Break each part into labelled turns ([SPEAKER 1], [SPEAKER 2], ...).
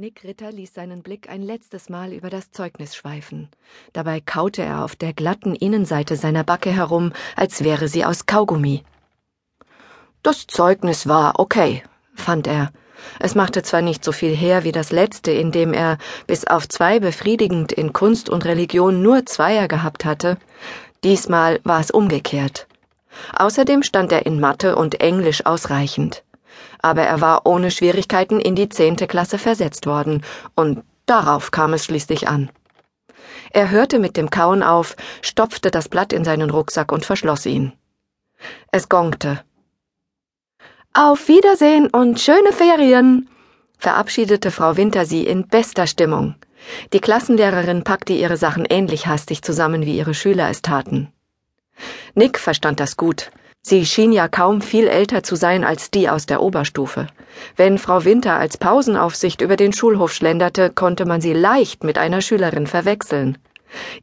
[SPEAKER 1] Nick Ritter ließ seinen Blick ein letztes Mal über das Zeugnis schweifen. Dabei kaute er auf der glatten Innenseite seiner Backe herum, als wäre sie aus Kaugummi. Das Zeugnis war okay, fand er. Es machte zwar nicht so viel her wie das letzte, in dem er bis auf zwei befriedigend in Kunst und Religion nur Zweier gehabt hatte. Diesmal war es umgekehrt. Außerdem stand er in Mathe und Englisch ausreichend aber er war ohne Schwierigkeiten in die zehnte Klasse versetzt worden, und darauf kam es schließlich an. Er hörte mit dem Kauen auf, stopfte das Blatt in seinen Rucksack und verschloss ihn. Es gongte. Auf Wiedersehen und schöne Ferien, verabschiedete Frau Winter sie in bester Stimmung. Die Klassenlehrerin packte ihre Sachen ähnlich hastig zusammen, wie ihre Schüler es taten. Nick verstand das gut. Sie schien ja kaum viel älter zu sein als die aus der Oberstufe. Wenn Frau Winter als Pausenaufsicht über den Schulhof schlenderte, konnte man sie leicht mit einer Schülerin verwechseln.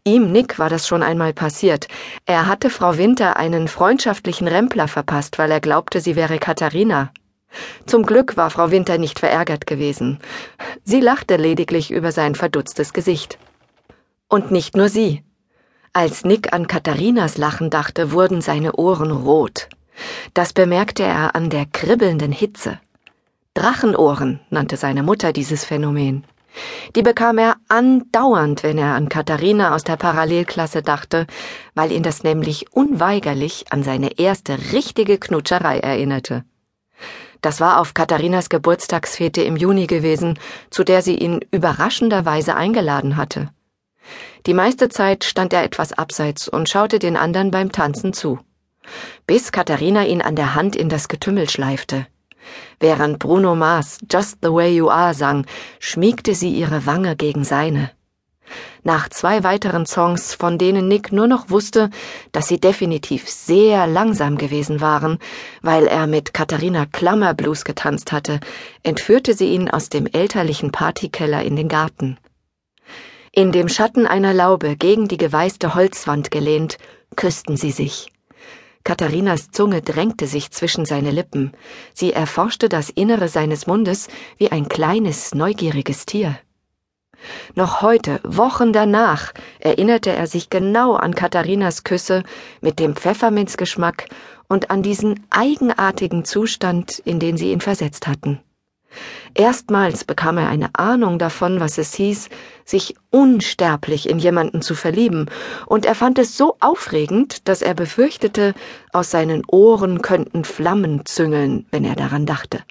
[SPEAKER 1] Ihm, Nick, war das schon einmal passiert. Er hatte Frau Winter einen freundschaftlichen Rempler verpasst, weil er glaubte, sie wäre Katharina. Zum Glück war Frau Winter nicht verärgert gewesen. Sie lachte lediglich über sein verdutztes Gesicht. Und nicht nur sie. Als Nick an Katharinas Lachen dachte, wurden seine Ohren rot. Das bemerkte er an der kribbelnden Hitze. Drachenohren nannte seine Mutter dieses Phänomen. Die bekam er andauernd, wenn er an Katharina aus der Parallelklasse dachte, weil ihn das nämlich unweigerlich an seine erste richtige Knutscherei erinnerte. Das war auf Katharinas Geburtstagsfete im Juni gewesen, zu der sie ihn überraschenderweise eingeladen hatte. Die meiste Zeit stand er etwas abseits und schaute den anderen beim Tanzen zu. Bis Katharina ihn an der Hand in das Getümmel schleifte. Während Bruno Mars Just the Way You Are sang, schmiegte sie ihre Wange gegen seine. Nach zwei weiteren Songs, von denen Nick nur noch wusste, dass sie definitiv sehr langsam gewesen waren, weil er mit Katharina Klammerblues getanzt hatte, entführte sie ihn aus dem elterlichen Partykeller in den Garten. In dem Schatten einer Laube gegen die geweißte Holzwand gelehnt, küssten sie sich. Katharinas Zunge drängte sich zwischen seine Lippen. Sie erforschte das Innere seines Mundes wie ein kleines, neugieriges Tier. Noch heute, Wochen danach, erinnerte er sich genau an Katharinas Küsse mit dem Pfefferminzgeschmack und an diesen eigenartigen Zustand, in den sie ihn versetzt hatten. Erstmals bekam er eine Ahnung davon, was es hieß, sich unsterblich in jemanden zu verlieben, und er fand es so aufregend, dass er befürchtete, aus seinen Ohren könnten Flammen züngeln, wenn er daran dachte.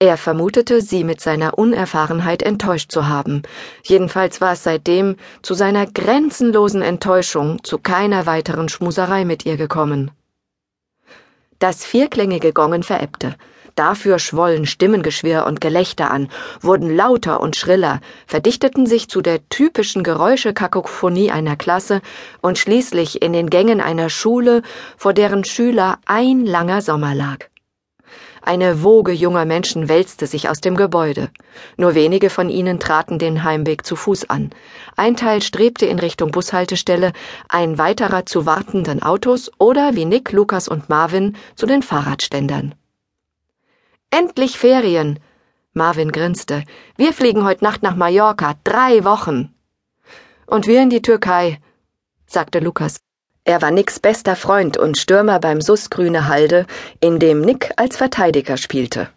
[SPEAKER 1] Er vermutete, sie mit seiner Unerfahrenheit enttäuscht zu haben. Jedenfalls war es seitdem zu seiner grenzenlosen Enttäuschung zu keiner weiteren Schmuserei mit ihr gekommen. Das vierklingige Gongen verebbte. Dafür schwollen Stimmengeschwirr und Gelächter an, wurden lauter und schriller, verdichteten sich zu der typischen Geräuschekakophonie einer Klasse und schließlich in den Gängen einer Schule, vor deren Schüler ein langer Sommer lag. Eine Woge junger Menschen wälzte sich aus dem Gebäude. Nur wenige von ihnen traten den Heimweg zu Fuß an. Ein Teil strebte in Richtung Bushaltestelle, ein weiterer zu wartenden Autos oder wie Nick, Lukas und Marvin zu den Fahrradständern. Endlich Ferien. Marvin grinste. Wir fliegen heute Nacht nach Mallorca. Drei Wochen. Und wir in die Türkei, sagte Lukas. Er war Nicks bester Freund und Stürmer beim SUS Grüne Halde, in dem Nick als Verteidiger spielte.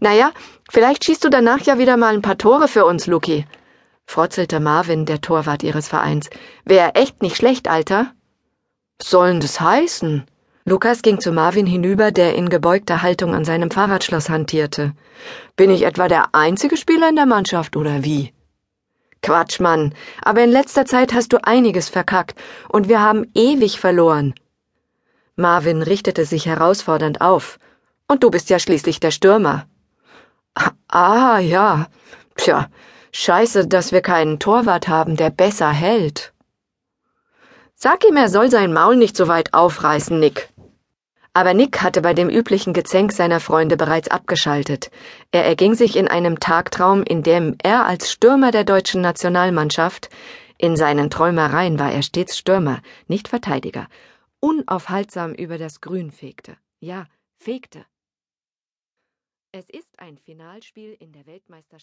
[SPEAKER 1] Naja, vielleicht schießt du danach ja wieder mal ein paar Tore für uns, Luki, frotzelte Marvin, der Torwart ihres Vereins. Wär echt nicht schlecht, Alter. Sollen das heißen? Lukas ging zu Marvin hinüber, der in gebeugter Haltung an seinem Fahrradschloss hantierte. Bin ich etwa der einzige Spieler in der Mannschaft oder wie? Quatsch, Mann. Aber in letzter Zeit hast du einiges verkackt und wir haben ewig verloren. Marvin richtete sich herausfordernd auf. Und du bist ja schließlich der Stürmer. Ah, ja. Tja, scheiße, dass wir keinen Torwart haben, der besser hält. Sag ihm, er soll sein Maul nicht so weit aufreißen, Nick. Aber Nick hatte bei dem üblichen Gezänk seiner Freunde bereits abgeschaltet. Er erging sich in einem Tagtraum, in dem er als Stürmer der deutschen Nationalmannschaft, in seinen Träumereien war er stets Stürmer, nicht Verteidiger, unaufhaltsam über das Grün fegte. Ja, fegte. Es ist ein Finalspiel in der Weltmeisterschaft.